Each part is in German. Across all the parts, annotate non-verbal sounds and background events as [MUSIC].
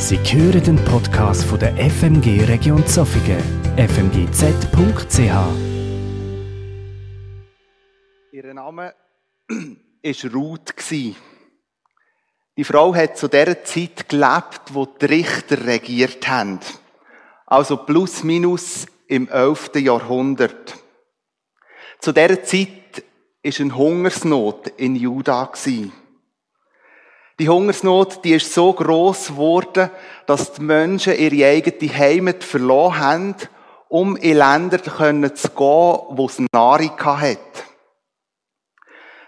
Sie hören den Podcast von der FMG Region Zofingen, fmgz.ch. Ihr Name [CLEARS THROAT] war Ruth. Die Frau hat zu der Zeit gelebt, wo die Richter regiert haben. Also plus minus im 11. Jahrhundert. Zu der Zeit ist eine Hungersnot in Juda. Die Hungersnot, die ist so groß geworden, dass die Menschen ihre eigene Heimat verloren haben, um in Länder zu gehen, wo es Nahrung hat.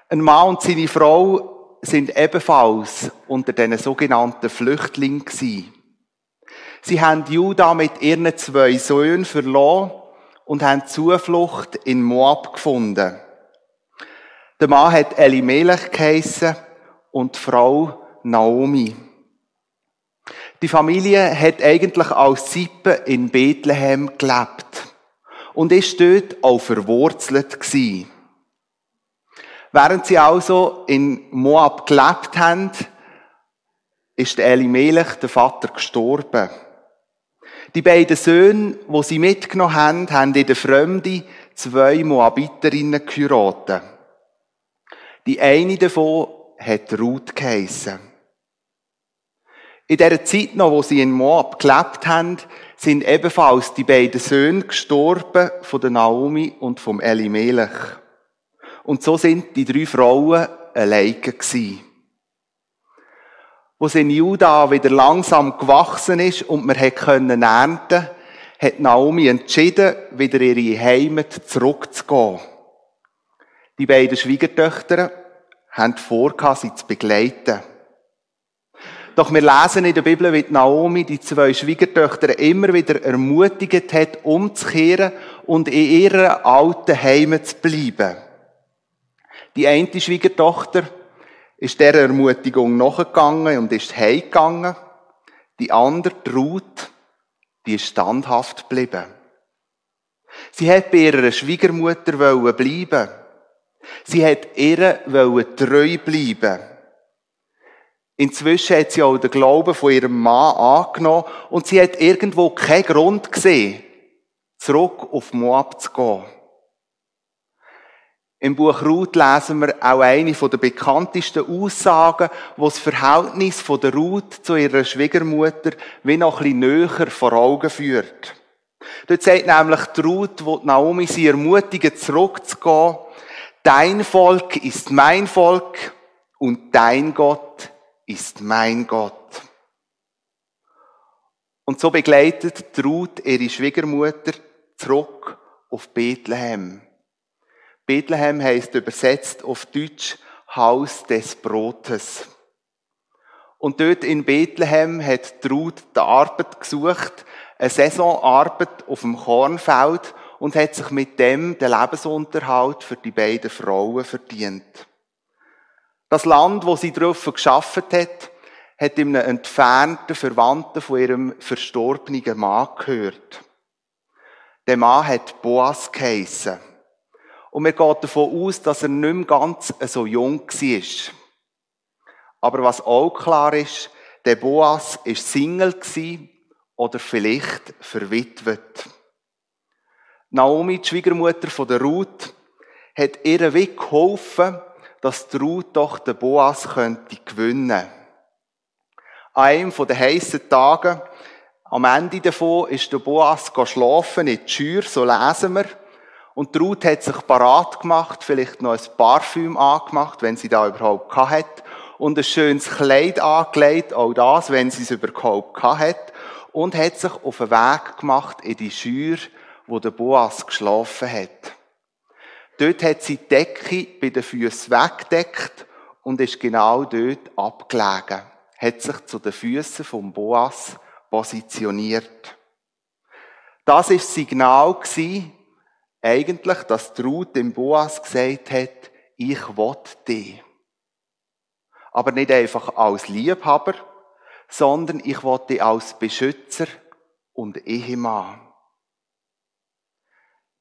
Ein Mann und seine Frau sind ebenfalls unter diesen sogenannten Flüchtlingen. Sie haben Juda mit ihren zwei Söhnen verloren und haben Zuflucht in Moab gefunden. Der Mann hat Elimelech geheissen und Frau Naomi. Die Familie hat eigentlich als Sippe in Bethlehem gelebt und ist dort auch verwurzelt gewesen. Während sie also in Moab gelebt haben, ist Elimelech, der Vater, gestorben. Die beiden Söhne, die sie mitgenommen haben, haben in der Fremde zwei Moabiterinnen geheiratet. Die eine davon hat Ruth geheissen. In der Zeit noch, wo sie in Moab gelebt haben, sind ebenfalls die beiden Söhne gestorben von der Naomi und vom Elimelech. Und so sind die drei Frauen alleine gewesen. Wo sie in Juda wieder langsam gewachsen ist und man hat können ernten, hat Naomi entschieden, wieder in ihre Heimat zurückzugehen. Die beiden Schwiegertöchter haben vor, sie zu begleiten. Doch wir lesen in der Bibel, wie Naomi die zwei Schwiegertöchter immer wieder ermutigt hat, umzukehren und in ihrer alten Heimat zu bleiben. Die eine Schwiegertochter ist der Ermutigung nachgegangen und ist heimgegangen. Die andere, die Ruth, die ist standhaft geblieben. Sie hat bei ihrer Schwiegermutter bleiben. Sie hat ihr treu bleiben. Inzwischen hat sie auch den Glauben von ihrem Mann angenommen und sie hat irgendwo keinen Grund gesehen, zurück auf Moab zu gehen. Im Buch Ruth lesen wir auch eine der bekanntesten Aussagen, wo das Verhältnis von der Ruth zu ihrer Schwiegermutter wie noch ein bisschen näher vor Augen führt. Dort sagt nämlich die Ruth, wo Naomi sie ermutigt, zurückzugehen, dein Volk ist mein Volk und dein Gott ist mein Gott. Und so begleitet Ruth ihre Schwiegermutter zurück auf Bethlehem. Bethlehem heißt übersetzt auf Deutsch Haus des Brotes. Und dort in Bethlehem hat Ruth die Arbeit gesucht, eine Saisonarbeit auf dem Kornfeld und hat sich mit dem den Lebensunterhalt für die beiden Frauen verdient. Das Land, wo sie drauf geschaffen hat, hat einem entfernten Verwandten von ihrem verstorbenen Mann gehört. Der Mann hat Boas geheissen. Und man geht davon aus, dass er nicht mehr ganz so jung war. Aber was auch klar ist, der Boas war Single oder vielleicht verwitwet. Naomi, die Schwiegermutter von der Ruth, hat ihr Weg geholfen, dass die Ruth doch den Boas könnte gewinnen. An einem der heissen Tage, am Ende davon, ist der Boas schlafen in die Schür, so lesen wir. Und die Ruth hat sich parat gemacht, vielleicht noch ein Parfüm angemacht, wenn sie da überhaupt hat, und ein schönes Kleid angelegt, auch das, wenn sie es überhaupt hat, und hat sich auf den Weg gemacht in die Schür, wo der Boas geschlafen hat. Dort hat sie die Decke bei den Füßen weggedeckt und ist genau dort abgelegen. Hat sich zu den Füßen vom Boas positioniert. Das ist das Signal gewesen, eigentlich, dass die Ruth dem Boas gesagt hat, ich will dich. Aber nicht einfach als Liebhaber, sondern ich will dich als Beschützer und Ehemann.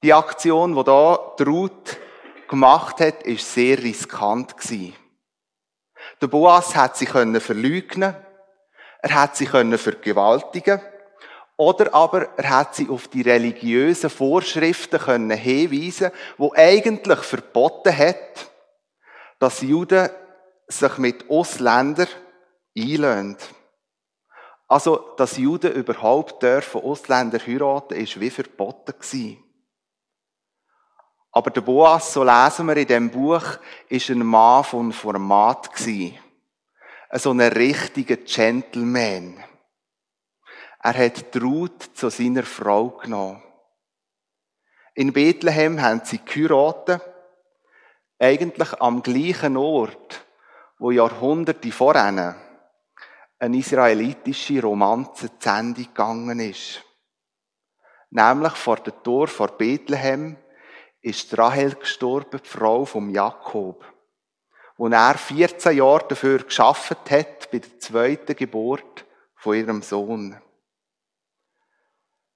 Die Aktion, die da Ruth gemacht hat, ist sehr riskant gewesen. Der Boas hat sie können verleugnen. Er hat sie können vergewaltigen oder aber er hat sie auf die religiösen Vorschriften können hinweisen, wo eigentlich verboten hat, dass Juden sich mit Ausländern einlösen. Also, dass Juden überhaupt dürfen Ausländer heiraten, ist wie verboten gewesen. Aber der Boas, so lesen wir in dem Buch, ist ein Mann von Format gewesen. So ein richtiger Gentleman. Er hat die Ruth zu seiner Frau genommen. In Bethlehem haben sie geheiratet, eigentlich am gleichen Ort, wo Jahrhunderte vorher eine israelitische Romanze zu Ende gegangen ist. Nämlich vor dem Tor vor Bethlehem ist Rahel gestorben, die Frau von Jakob, wo er 14 Jahre dafür geschafft hat bei der zweiten Geburt von ihrem Sohn.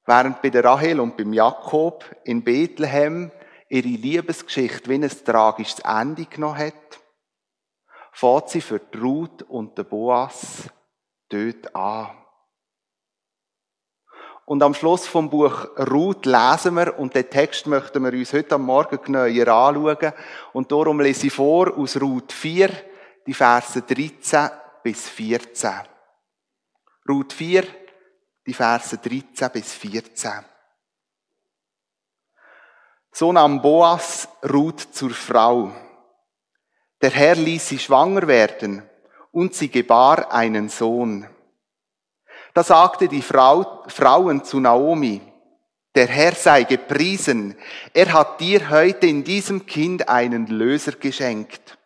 Während bei Rahel und beim Jakob in Bethlehem ihre Liebesgeschichte wie ein tragisches Ende genommen hat, fährt sie für Ruth und den Boas dort an. Und am Schluss vom Buch Ruth lesen wir, und den Text möchten wir uns heute am Morgen genauer anschauen. Und darum lese ich vor aus Ruth 4, die Verse 13 bis 14. Ruth 4, die Verse 13 bis 14. So nahm Boas Ruth zur Frau. Der Herr ließ sie schwanger werden und sie gebar einen Sohn. Da sagte die Frau, Frauen zu Naomi, der Herr sei gepriesen, er hat dir heute in diesem Kind einen Löser geschenkt.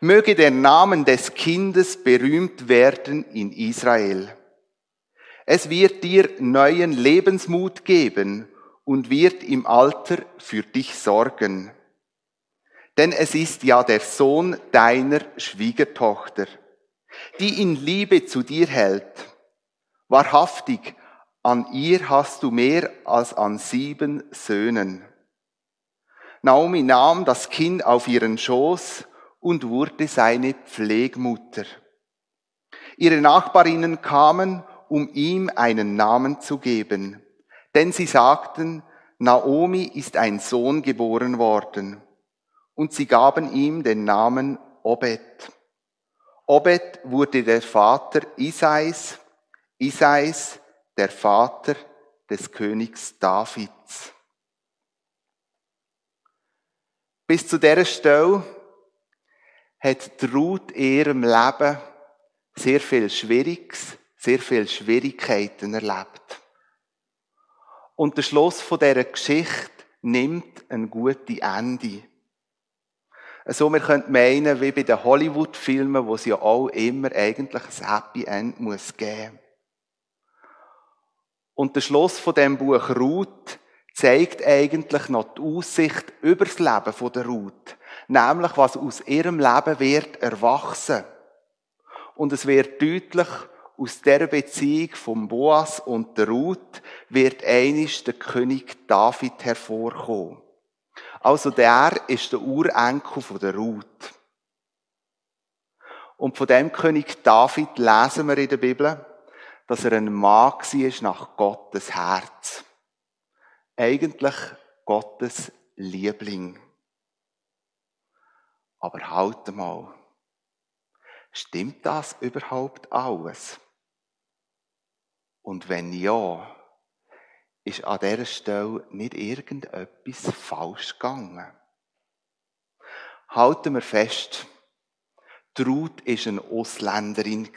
Möge der Name des Kindes berühmt werden in Israel. Es wird dir neuen Lebensmut geben und wird im Alter für dich sorgen. Denn es ist ja der Sohn deiner Schwiegertochter, die in Liebe zu dir hält. Wahrhaftig, an ihr hast du mehr als an sieben Söhnen. Naomi nahm das Kind auf ihren Schoß und wurde seine Pflegmutter. Ihre Nachbarinnen kamen um ihm einen Namen zu geben. Denn sie sagten, Naomi ist ein Sohn geboren worden. Und sie gaben ihm den Namen Obed. Obed wurde der Vater Isais, Isais der Vater des Königs Davids. Bis zu dieser Stelle hat Ruth in ihrem Leben sehr viel Schwieriges, sehr viele Schwierigkeiten erlebt. Und der Schluss von dieser Geschichte nimmt ein gutes Ende. Also, wir können meinen, wie bei den Hollywood-Filmen, wo es ja auch immer eigentlich ein Happy End muss geben. Und der Schluss von dem Buch Ruth zeigt eigentlich noch die Aussicht über das Leben der Ruth. Nämlich, was aus ihrem Leben wird erwachsen. Und es wird deutlich, aus der Beziehung von Boas und der Ruth wird einisch der König David hervorkommen. Also der ist der Urenkel von der Ruth. Und von dem König David lesen wir in der Bibel, dass er ein Mann war nach Gottes Herz. Eigentlich Gottes Liebling. Aber halt mal. Stimmt das überhaupt alles? Und wenn ja, ist an dieser Stelle nicht irgendetwas falsch gegangen. Halten wir fest, die Ruth war eine Ausländerin.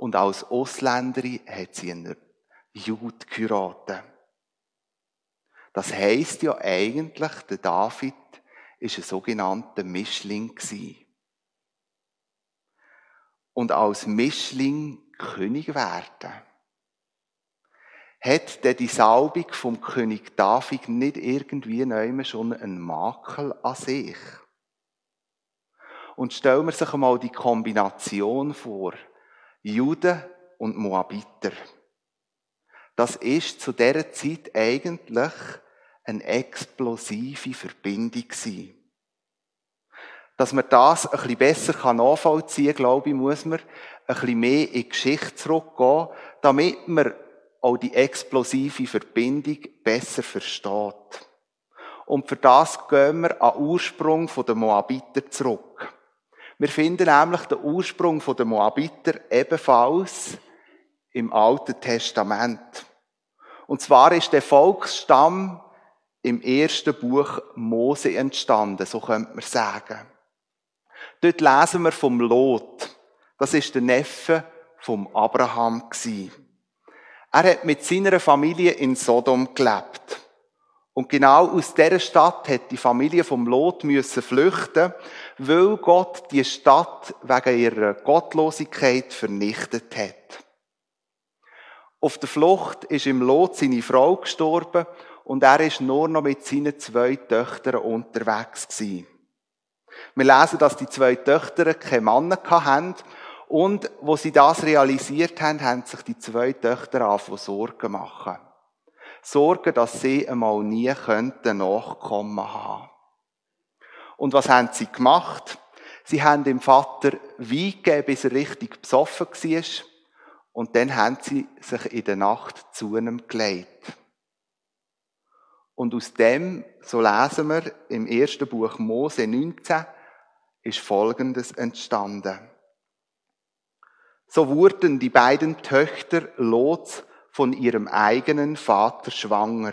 Und als Ausländerin hat sie einen Jude geheiratet. Das heisst ja eigentlich, der David war ein sogenannter Mischling. Und als Mischling König werden. Hat denn die Salbung vom König David nicht irgendwie neu schon einen Makel an sich? Und stellen wir sich einmal die Kombination vor. Juden und Moabiter. Das ist zu dieser Zeit eigentlich eine explosive Verbindung. Dass man das ein bisschen besser nachvollziehen kann, glaube ich, muss man ein bisschen mehr in die Geschichte zurückgehen, damit man auch die explosive Verbindung besser versteht. Und für das gehen wir an den Ursprung der Moabiter zurück. Wir finden nämlich den Ursprung der Moabiter ebenfalls im Alten Testament. Und zwar ist der Volksstamm im ersten Buch Mose entstanden, so könnte man sagen. Dort lesen wir vom Lot. Das ist der Neffe vom Abraham Er hat mit seiner Familie in Sodom gelebt. Und genau aus dieser Stadt hat die Familie vom Lot müssen flüchten, weil Gott die Stadt wegen ihrer Gottlosigkeit vernichtet hat. Auf der Flucht ist im Lot seine Frau gestorben und er ist nur noch mit seinen zwei Töchtern unterwegs gewesen. Wir lesen, dass die zwei Töchter keine Männer hatten und wo sie das realisiert haben, haben sich die zwei Töchter angefangen Sorgen machen. Sorgen, dass sie einmal nie könnten Nachkommen haben. Und was haben sie gemacht? Sie haben dem Vater Wein gegeben, bis er richtig besoffen war. Und dann haben sie sich in der Nacht zu ihm gelegt. Und aus dem, so lesen wir im ersten Buch Mose 19, ist Folgendes entstanden. So wurden die beiden Töchter Lots von ihrem eigenen Vater schwanger.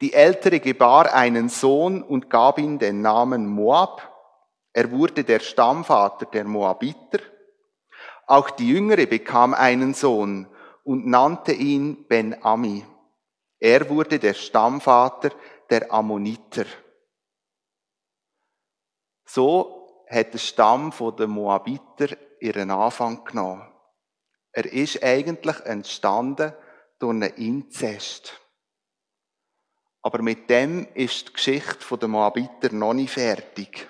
Die ältere gebar einen Sohn und gab ihm den Namen Moab. Er wurde der Stammvater der Moabiter. Auch die jüngere bekam einen Sohn und nannte ihn Ben-Ami. Er wurde der Stammvater der Ammoniter. So hat der Stamm der Moabiter ihren Anfang genommen. Er ist eigentlich entstanden durch einen Inzest. Aber mit dem ist die Geschichte der Moabiter noch nicht fertig.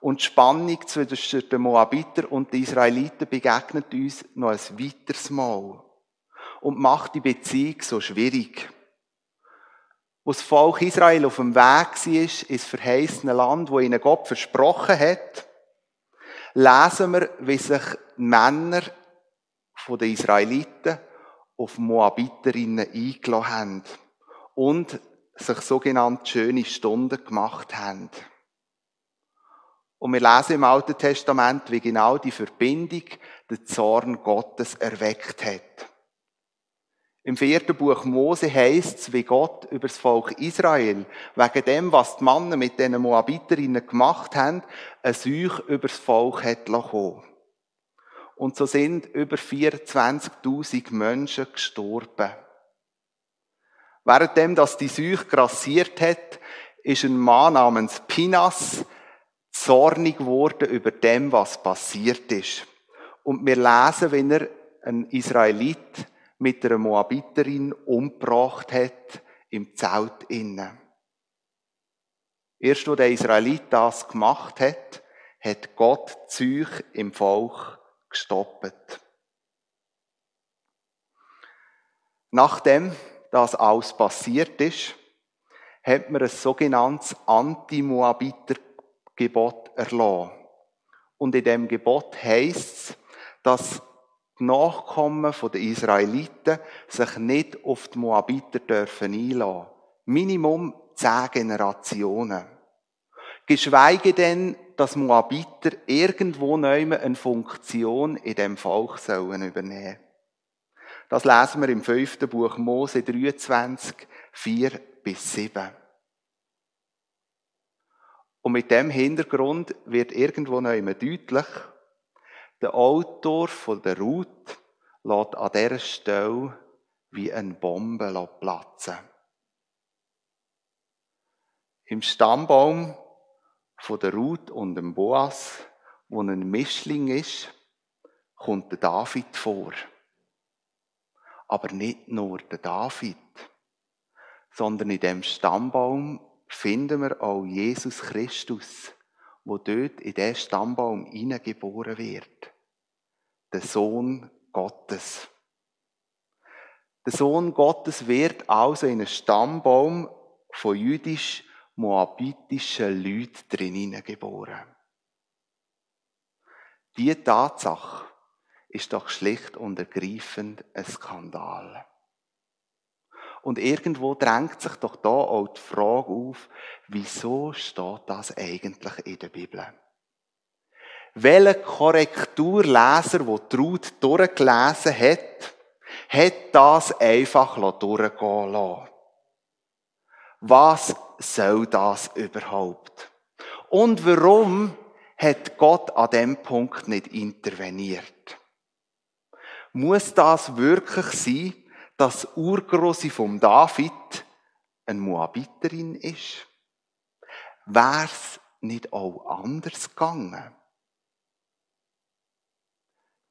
Und die Spannung zwischen den Moabiter und den Israeliten begegnet uns noch ein weiteres Mal. Und macht die Beziehung so schwierig. Wo das Volk Israel auf dem Weg war, ins verheißene Land, wo ihnen Gott versprochen hat, lesen wir, wie sich Männer den Israeliten auf Moabiterinnen eingeladen haben und sich sogenannte schöne Stunden gemacht haben. Und wir lesen im Alten Testament, wie genau die Verbindung den Zorn Gottes erweckt hat. Im vierten Buch Mose heißt es, wie Gott über das Volk Israel, wegen dem, was die Männer mit den Moabiterinnen gemacht haben, ein Seuch über das Volk hat lassen. Und so sind über 24.000 Menschen gestorben. Währenddem, dass die Seuche grassiert hat, ist ein Mann namens Pinas zornig geworden über dem, was passiert ist. Und wir lesen, wenn er ein Israelit mit einer Moabiterin umgebracht hat im Zelt innen. Erst wo der Israelit das gemacht hat, hat Gott Zeug im Volk gestoppt. Nachdem das alles passiert ist, hat man ein sogenanntes Anti-Moabiter-Gebot erlassen. Und in dem Gebot heißt es, dass die Nachkommen der Israeliten sich nicht auf die Moabiter dürfen einlassen. Minimum zehn Generationen. Geschweige denn, dass Moabiter irgendwo neu eine Funktion in dem Volk sollen übernehmen. Das lesen wir im fünften Buch Mose 23, 4 bis 7. Und mit dem Hintergrund wird irgendwo neu deutlich, der Autor von der Ruth lässt an dieser Stelle wie eine Bombe platzen. Im Stammbaum von der Ruth und dem Boas, wo ein Mischling ist, kommt der David vor. Aber nicht nur der David, sondern in dem Stammbaum finden wir auch Jesus Christus, wo dort in den Stammbaum hineingeboren wird der Sohn Gottes. Der Sohn Gottes wird also in einen Stammbaum von jüdisch-moabitischen Leuten drinnen geboren. Die Tatsache ist doch schlicht und ergreifend ein Skandal. Und irgendwo drängt sich doch da auch die Frage auf, wieso steht das eigentlich in der Bibel? Welcher Korrekturleser, der Traut durchgelesen hat, hat das einfach durchgehen lassen. Was soll das überhaupt? Und warum hat Gott an dem Punkt nicht interveniert? Muss das wirklich sein, dass Urgroße vom David ein Moabiterin ist? Wär's nicht auch anders gegangen?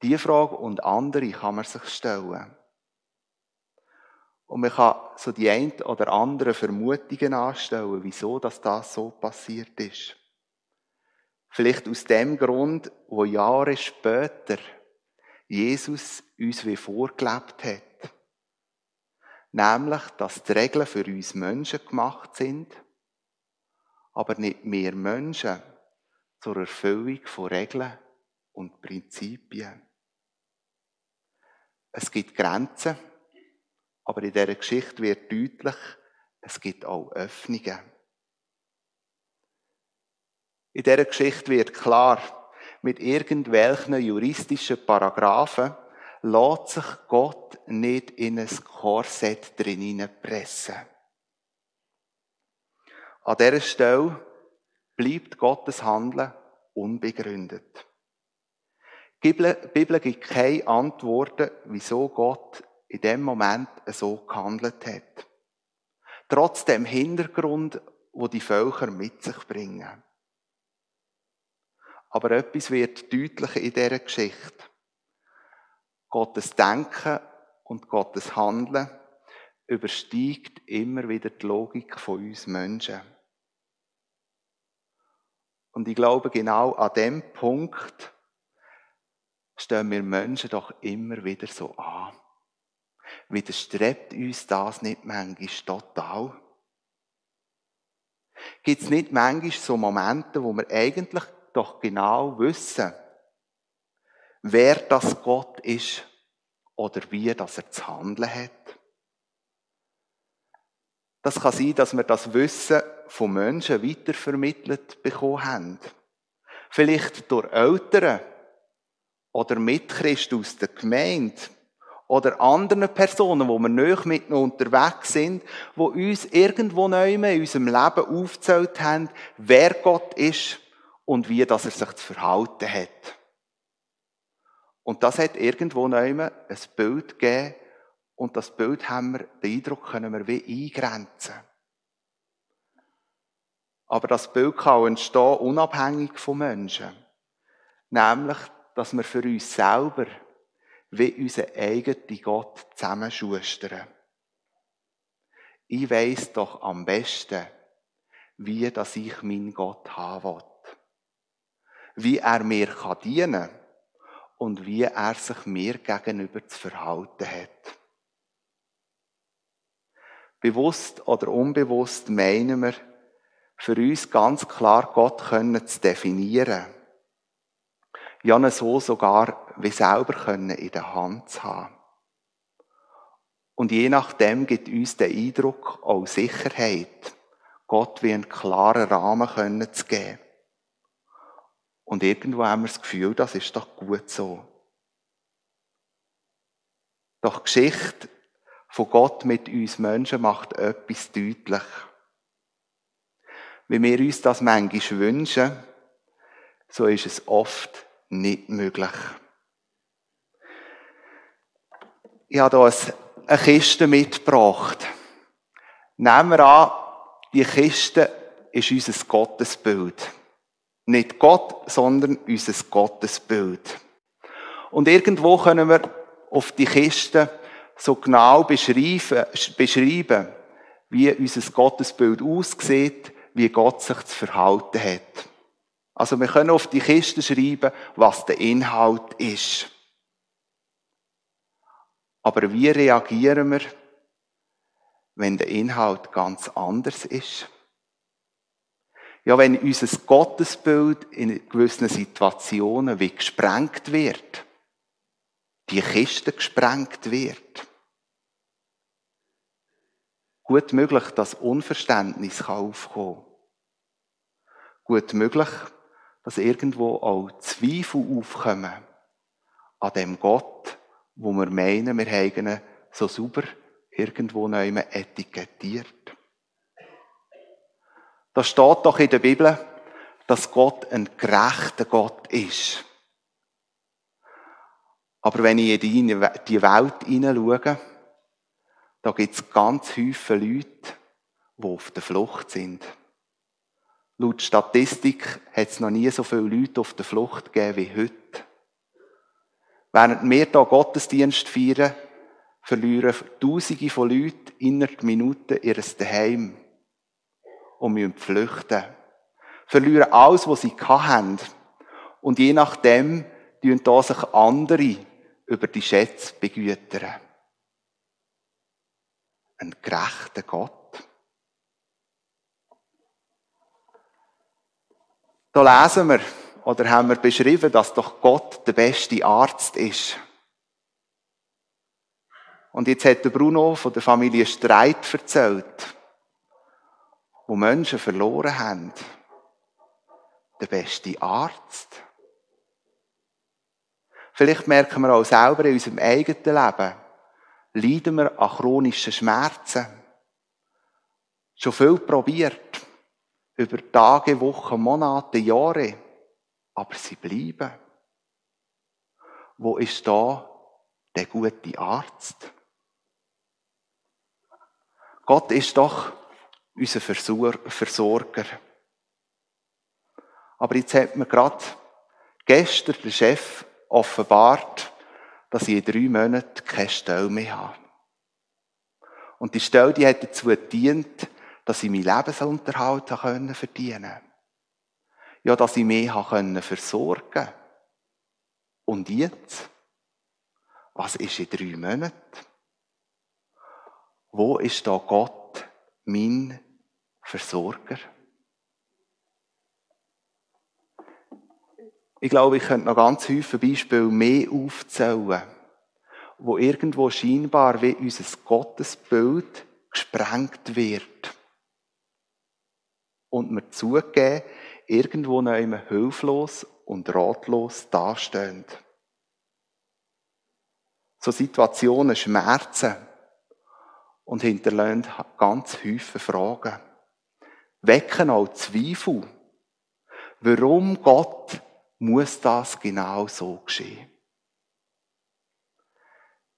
Die Frage und andere kann man sich stellen. Und man kann so die ein oder andere Vermutungen anstellen, wieso das so passiert ist. Vielleicht aus dem Grund, wo Jahre später Jesus uns wie vorgelebt hat. Nämlich, dass die Regeln für uns Menschen gemacht sind, aber nicht mehr Menschen zur Erfüllung von Regeln und Prinzipien. Es gibt Grenzen, aber in dieser Geschichte wird deutlich, es gibt auch Öffnungen. In dieser Geschichte wird klar, mit irgendwelchen juristischen Paragraphen lässt sich Gott nicht in ein Korsett drin pressen. An dieser Stelle bleibt Gottes Handeln unbegründet. Die Bibel gibt keine Antworten, wieso Gott in dem Moment so gehandelt hat. Trotz dem Hintergrund, wo die Völker mit sich bringen. Aber etwas wird deutlich in dieser Geschichte. Gottes Denken und Gottes Handeln übersteigt immer wieder die Logik von uns Menschen. Und ich glaube, genau an dem Punkt stehen wir Menschen doch immer wieder so an. Widerstrebt uns das nicht manchmal total? Gibt es nicht manchmal so Momente, wo wir eigentlich doch genau wissen, wer das Gott ist oder wie das er zu handeln hat? Das kann sein, dass wir das Wissen von Menschen weitervermittelt bekommen haben. Vielleicht durch Eltern, oder Mitchristen aus der Gemeinde oder anderen Personen, wo wir nicht mit unterwegs sind, wo uns irgendwo neu in unserem Leben aufgezählt haben, wer Gott ist und wie das er sich zu verhalten hat. Und das hat irgendwo neu ein Bild gegeben und das Bild haben wir, den Eindruck können wir wie eingrenzen. Aber das Bild kann auch entstehen unabhängig von Menschen. Nämlich, dass wir für uns selber wie unser eigenen Gott zusammenschustern. Ich weiss doch am besten, wie dass ich meinen Gott haben will. Wie er mir dienen kann und wie er sich mir gegenüber zu verhalten hat. Bewusst oder unbewusst meinen wir, für uns ganz klar Gott können zu definieren ja so sogar wie selber können in der Hand zu haben. Und je nachdem gibt uns der Eindruck auch Sicherheit, Gott wie einen klaren Rahmen können zu geben. Und irgendwo haben wir das Gefühl, das ist doch gut so. Doch die Geschichte von Gott mit uns Menschen macht etwas deutlich. Wie wir uns das manchmal wünschen, so ist es oft nicht möglich. Ich habe hier eine Kiste mitgebracht. Nehmen wir an, die Kiste ist unser Gottesbild. Nicht Gott, sondern unser Gottesbild. Und irgendwo können wir auf die Kiste so genau beschreiben, beschreiben wie unser Gottesbild aussieht, wie Gott sich zu verhalten hat. Also wir können auf die Kiste schreiben, was der Inhalt ist. Aber wie reagieren wir, wenn der Inhalt ganz anders ist? Ja, wenn unser Gottesbild in gewissen Situationen wie gesprengt wird, die Kiste gesprengt wird, gut möglich, dass Unverständnis aufkommen kann. Gut möglich, dass irgendwo auch Zweifel aufkommen an dem Gott, wo wir meinen, wir haben ihn so sauber irgendwo neu etikettiert. Da steht doch in der Bibel, dass Gott ein gerechter Gott ist. Aber wenn ich in die Welt hineinschaue, da gibt es ganz viele Leute, die auf der Flucht sind. Laut Statistik hat es noch nie so viele Leute auf der Flucht gegeben wie heute. Während wir hier Gottesdienst feiern, verlieren Tausende von Leuten innerhalb Minuten ihres Daheim und müssen flüchten. Verlieren alles, was sie haben. Und je nachdem tun da sich andere über die Schätze begütern. Ein gerechter Gott. Da lesen wir, oder haben wir beschrieben, dass doch Gott der beste Arzt ist. Und jetzt hat der Bruno von der Familie Streit erzählt wo Menschen verloren haben, der beste Arzt. Vielleicht merken wir auch selber in unserem eigenen Leben, leiden wir an chronischen Schmerzen. Schon viel probiert. Über Tage, Wochen, Monate, Jahre. Aber sie bleiben. Wo ist da der gute Arzt? Gott ist doch unser Versorger. Aber jetzt hat mir gerade gestern der Chef offenbart, dass ich in drei Monaten keine Stelle mehr habe. Und die Stelle, die hat dazu gedient, dass ich meinen Lebensunterhalt verdienen konnte. Ja, dass ich mich versorgen konnte. Und jetzt? Was ist in drei Monaten? Wo ist da Gott, mein Versorger. Ich glaube, ich könnte noch ganz viele Beispiele mehr aufzählen, wo irgendwo scheinbar wie unser Gottesbild gesprengt wird. Und wir zugeben, irgendwo noch immer hilflos und ratlos dastehen. So Situationen schmerzen und hinterlassen ganz viele Fragen. Wecken auch Zweifel. Warum Gott muss das genau so geschehen?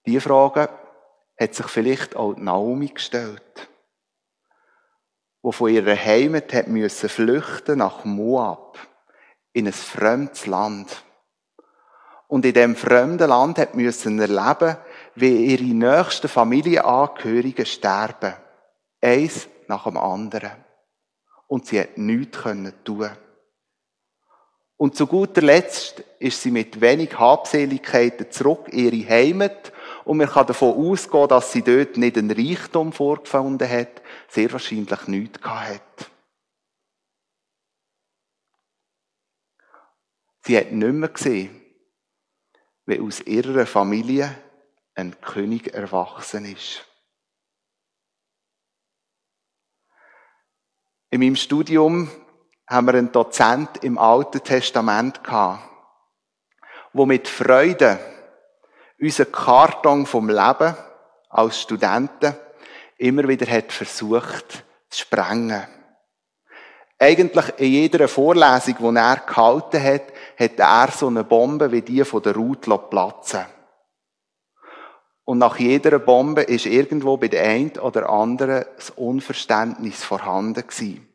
Diese Frage hat sich vielleicht auch Naomi gestellt, wo von ihrer Heimat hat müssen flüchten nach Moab in ein fremdes Land und in dem fremden Land hat müssen erleben, wie ihre nächsten Familienangehörigen sterben. Eins nach dem anderen. Und sie hat nichts tun Und zu guter Letzt ist sie mit wenig Habseligkeiten zurück in ihre Heimat und man kann davon ausgehen, dass sie dort nicht einen Reichtum vorgefunden hat, sehr wahrscheinlich nichts gehabt hat. Sie hat nicht mehr gesehen, wie aus ihrer Familie ein König erwachsen ist. In meinem Studium haben wir einen Dozent im Alten Testament gehabt, wo mit Freude unseren Karton vom Leben als Studenten immer wieder hat versucht zu sprengen. Eigentlich in jeder Vorlesung, die er gehalten hat, hat er so eine Bombe wie die von der Ruth platzen Und nach jeder Bombe ist irgendwo bei der einen oder anderen das Unverständnis vorhanden gewesen,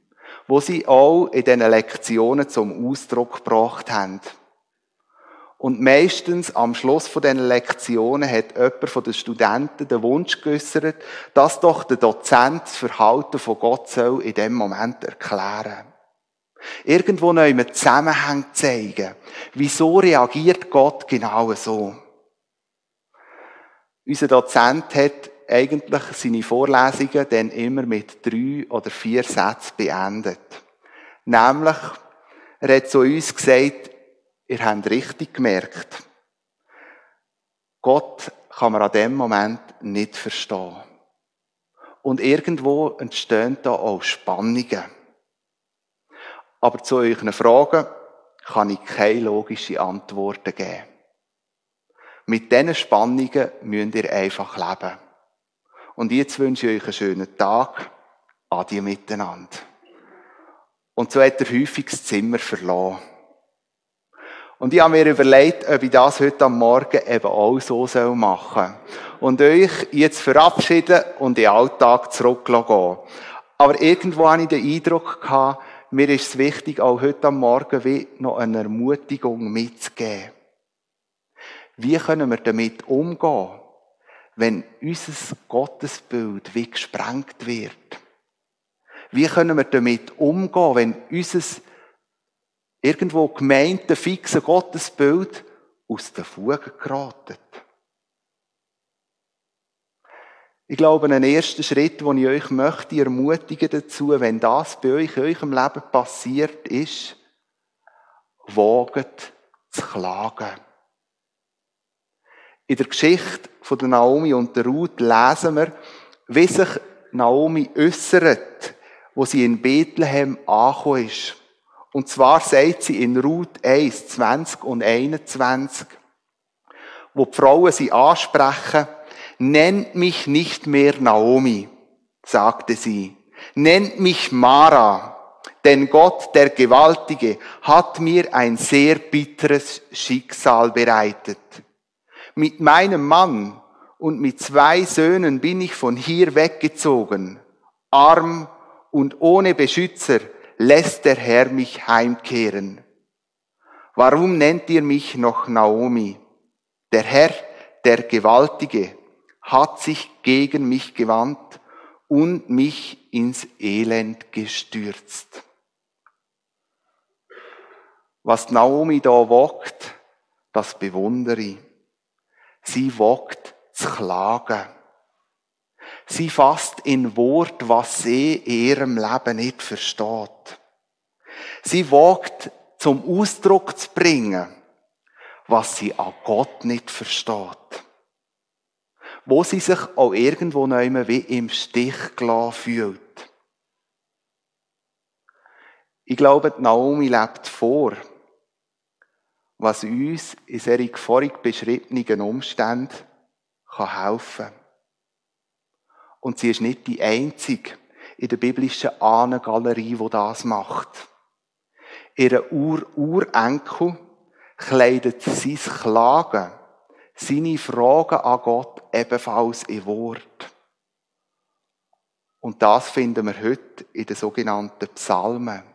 wo sie auch in diesen Lektionen zum Ausdruck gebracht haben. Und meistens am Schluss von diesen Lektionen hat jemand von den Studenten den Wunsch geäußert, dass doch der Dozent das Verhalten von Gott soll in dem Moment erklären. Irgendwo noch einen Zusammenhang zeigen. Wieso reagiert Gott genau so? Unser Dozent hat eigentlich seine Vorlesungen dann immer mit drei oder vier Sätzen beendet. Nämlich, er hat zu uns gesagt, ihr habt richtig gemerkt. Gott kann man an dem Moment nicht verstehen. Und irgendwo entstehen da auch Spannungen. Aber zu euren Fragen kann ich keine logischen Antworten geben. Mit diesen Spannungen müsst ihr einfach leben. Und jetzt wünsche ich euch einen schönen Tag. Adieu miteinander. Und so hat er häufig das Zimmer verloren. Und ich habe mir überlegt, ob ich das heute am Morgen eben auch so machen soll. Und euch jetzt verabschieden und in den Alltag zurückgehen. Aber irgendwo habe ich den Eindruck gehabt, mir ist es wichtig, auch heute am Morgen noch eine Ermutigung mitzugeben. Wie können wir damit umgehen, wenn unser Gottesbild wie gesprengt wird? Wie können wir damit umgehen, wenn unser irgendwo gemeinte, fixe Gottesbild aus den Fugen geraten? Ich glaube, ein erster Schritt, den ich euch möchte ermutigen dazu, wenn das bei euch in eurem Leben passiert ist, waget zu klagen. In der Geschichte von der Naomi und der Ruth lesen wir, wie sich Naomi äußert, wo sie in Bethlehem angekommen ist. Und zwar sagt sie in Ruth 1, 20 und 21, wo die Frauen sie ansprechen, nennt mich nicht mehr Naomi, sagte sie, nennt mich Mara, denn Gott, der Gewaltige, hat mir ein sehr bitteres Schicksal bereitet. Mit meinem Mann und mit zwei Söhnen bin ich von hier weggezogen. Arm und ohne Beschützer lässt der Herr mich heimkehren. Warum nennt ihr mich noch Naomi? Der Herr, der Gewaltige, hat sich gegen mich gewandt und mich ins Elend gestürzt. Was Naomi da wagt, das bewundere ich. Sie wagt zu klagen. Sie fasst in Wort, was sie in ihrem Leben nicht versteht. Sie wagt zum Ausdruck zu bringen, was sie an Gott nicht versteht. Wo sie sich auch irgendwo noch wie im Stich gelassen fühlt. Ich glaube, Naomi lebt vor, was uns in solchen vorig beschriebenen Umständen helfen kann. Und sie ist nicht die einzige in der biblischen Ahnengalerie, die das macht. Ihre Ur-Urenkel kleidet sein Klagen, seine Fragen an Gott ebenfalls in Wort. Und das finden wir heute in den sogenannten Psalmen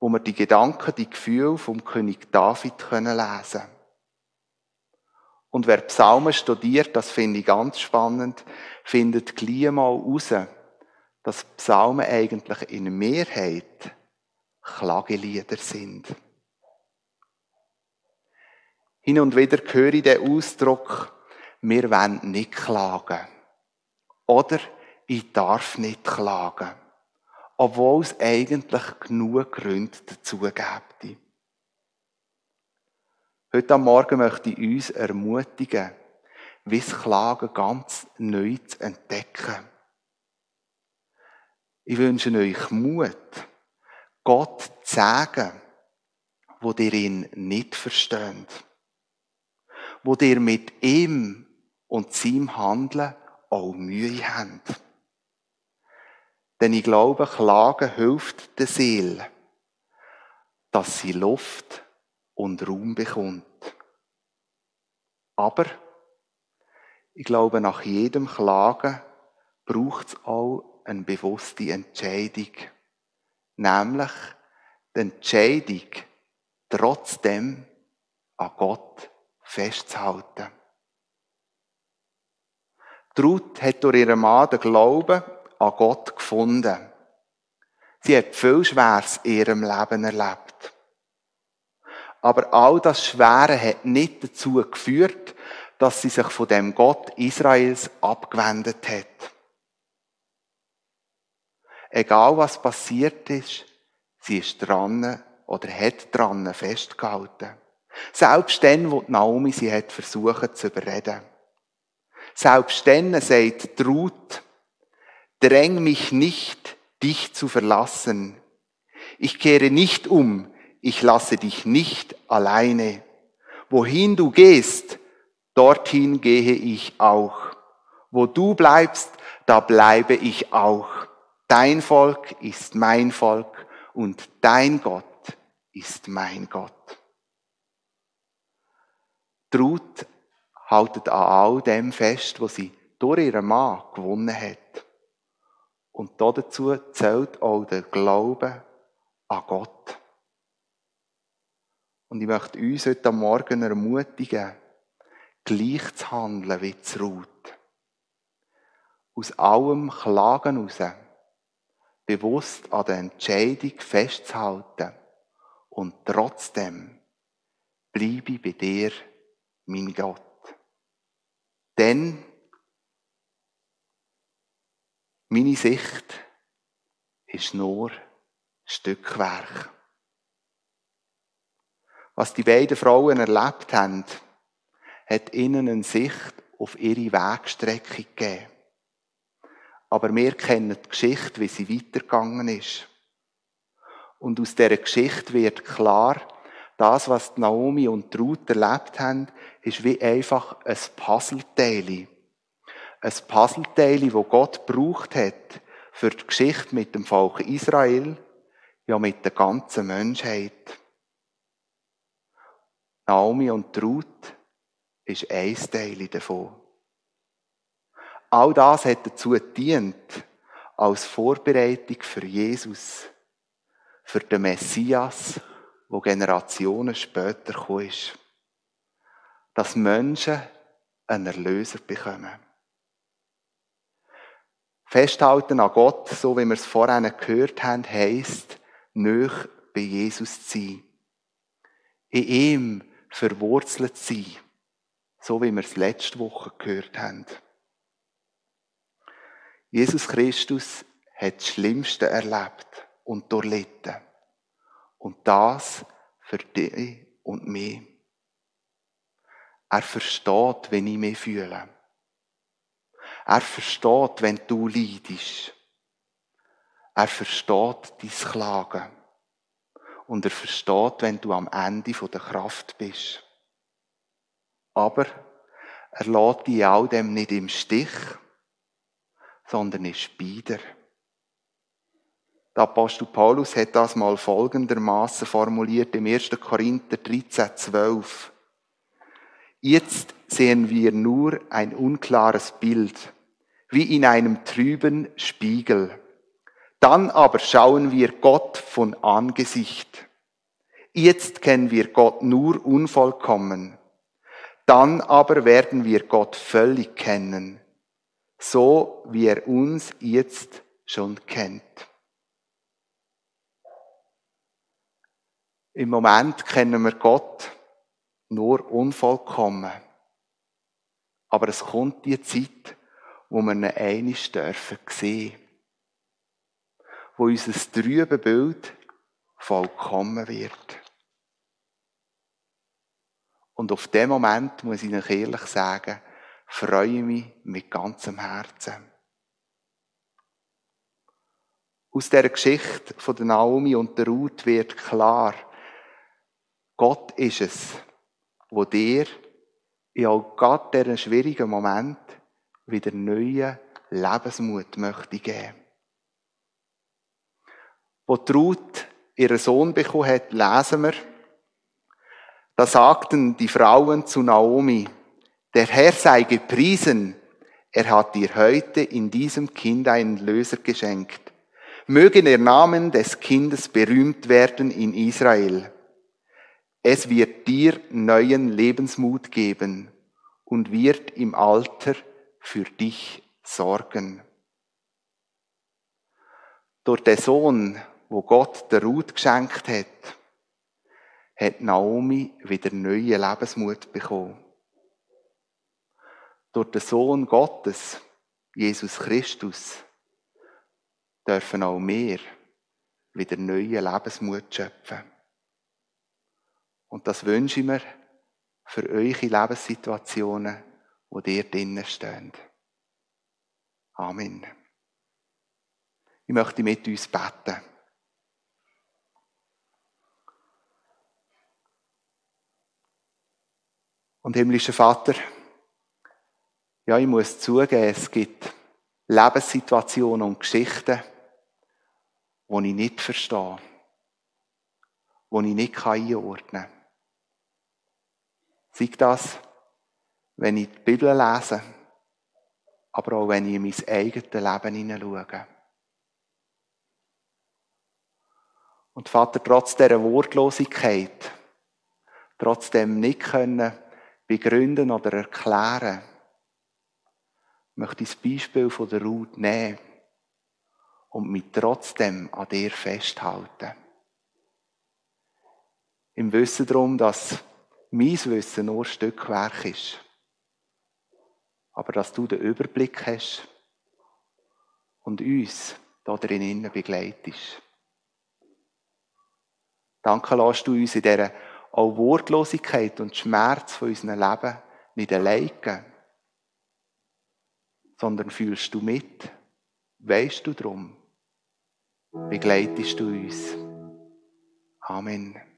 wo wir die Gedanken, die Gefühle vom König David können lesen Und wer Psalmen studiert, das finde ich ganz spannend, findet gleich mal raus, dass Psalmen eigentlich in Mehrheit Klagelieder sind. Hin und wieder höre ich den Ausdruck, wir wollen nicht klagen. Oder ich darf nicht klagen obwohl es eigentlich genug Gründe dazu gibt. Heute am Morgen möchte ich uns ermutigen, wie Klagen ganz neu zu entdecken. Ich wünsche euch Mut, Gott zu sagen, wo ihr ihn nicht versteht, wo ihr mit ihm und seinem Handeln auch Mühe habt. Denn ich glaube, Klagen hilft der Seele, dass sie Luft und Raum bekommt. Aber ich glaube, nach jedem Klagen braucht es auch eine bewusste Entscheidung. Nämlich die Entscheidung, trotzdem an Gott festzuhalten. Ruth hat durch ihren Mann den Glauben an Gott gefunden. Sie hat viel Schweres in ihrem Leben erlebt. Aber all das Schwere hat nicht dazu geführt, dass sie sich von dem Gott Israels abgewendet hat. Egal was passiert ist, sie ist dran oder hat dran festgehalten. Selbst dann, wo Naomi sie hat versucht zu überreden. Selbst dann sagt Ruth, dräng mich nicht, dich zu verlassen. Ich kehre nicht um, ich lasse dich nicht alleine. Wohin du gehst, dorthin gehe ich auch. Wo du bleibst, da bleibe ich auch. Dein Volk ist mein Volk und dein Gott ist mein Gott. Ruth haltet an all dem fest, was sie durch ihren Mann gewonnen hat. Und dazu zählt auch der Glaube an Gott. Und ich möchte uns heute Morgen ermutigen, gleich zu handeln wie zu Ruth. Aus allem Klagen heraus bewusst an der Entscheidung festzuhalten und trotzdem bleibe ich bei dir, mein Gott. Denn meine Sicht ist nur Stückwerk. Was die beiden Frauen erlebt haben, hat ihnen eine Sicht auf ihre Wegstrecke gegeben. Aber wir kennen die Geschichte, wie sie weitergegangen ist. Und aus dieser Geschichte wird klar, das, was Naomi und Ruth erlebt haben, ist wie einfach ein Puzzleteil. Ein Puzzleteil, wo Gott gebraucht hat für die Geschichte mit dem Volk Israel, ja mit der ganzen Menschheit. Naomi und Ruth ist ein Teil davon. All das hat dazu gedient, als Vorbereitung für Jesus, für den Messias, wo Generationen später ist. Dass Menschen einen Erlöser bekommen. Festhalten an Gott, so wie wir es vorhin gehört haben, heisst, nöch bei Jesus zu sein. In ihm verwurzelt sein. So wie wir es letzte Woche gehört haben. Jesus Christus hat das Schlimmste erlebt und durchlitten. Und das für dich und mich. Er versteht, wenn ich mich fühle. Er versteht, wenn du leidest. Er versteht dein Klagen. Und er versteht, wenn du am Ende der Kraft bist. Aber er lässt dich all dem nicht im Stich, sondern ist bei. Der Apostel Paulus hat das mal folgendermaßen formuliert im 1. Korinther 13, 12. Jetzt sehen wir nur ein unklares Bild, wie in einem trüben Spiegel. Dann aber schauen wir Gott von Angesicht. Jetzt kennen wir Gott nur unvollkommen. Dann aber werden wir Gott völlig kennen, so wie er uns jetzt schon kennt. Im Moment kennen wir Gott nur unvollkommen. Aber es kommt die Zeit, wo wir ihn einig dürfen sehen wo unser trübe Bild vollkommen wird. Und auf dem Moment, muss ich euch ehrlich sagen, freue ich mich mit ganzem Herzen. Aus der Geschichte von der Naomi und der Ruth wird klar, Gott ist es, wo dir in auch diesen schwierigen Moment wieder neuen Lebensmut möchte geben. Wo die ihren Sohn bekommen hat, lesen wir, da sagten die Frauen zu Naomi, der Herr sei gepriesen, er hat dir heute in diesem Kind einen Löser geschenkt. Möge der Name des Kindes berühmt werden in Israel. Es wird dir neuen Lebensmut geben und wird im Alter für dich sorgen. Durch den Sohn wo Gott der Ruth geschenkt hat, hat Naomi wieder neuen Lebensmut bekommen. Durch den Sohn Gottes, Jesus Christus, dürfen auch wir wieder neue Lebensmut schöpfen. Und das wünsche ich mir für eure Lebenssituationen, wo ihr drinnen steht. Amen. Ich möchte mit uns beten. Und himmlischer Vater, ja, ich muss zugeben, es gibt Lebenssituationen und Geschichten, die ich nicht verstehe, die ich nicht einordnen kann. Sei das, wenn ich die Bibel lese, aber auch wenn ich in mein eigenes Leben hineinschaue. Und Vater, trotz dieser Wortlosigkeit, trotzdem nicht können begründen oder erklären, möchte ich das Beispiel von der Ruth nehmen und mich trotzdem an dir festhalten. Im Wissen darum, dass mein Wissen nur Stückwerk ist. Aber dass du den Überblick hast und uns da drinnen begleitest. Danke, lässt du uns in dieser auch Wortlosigkeit und Schmerz von unserem Leben nicht allein sondern fühlst du mit, weißt du drum, begleitest du uns. Amen.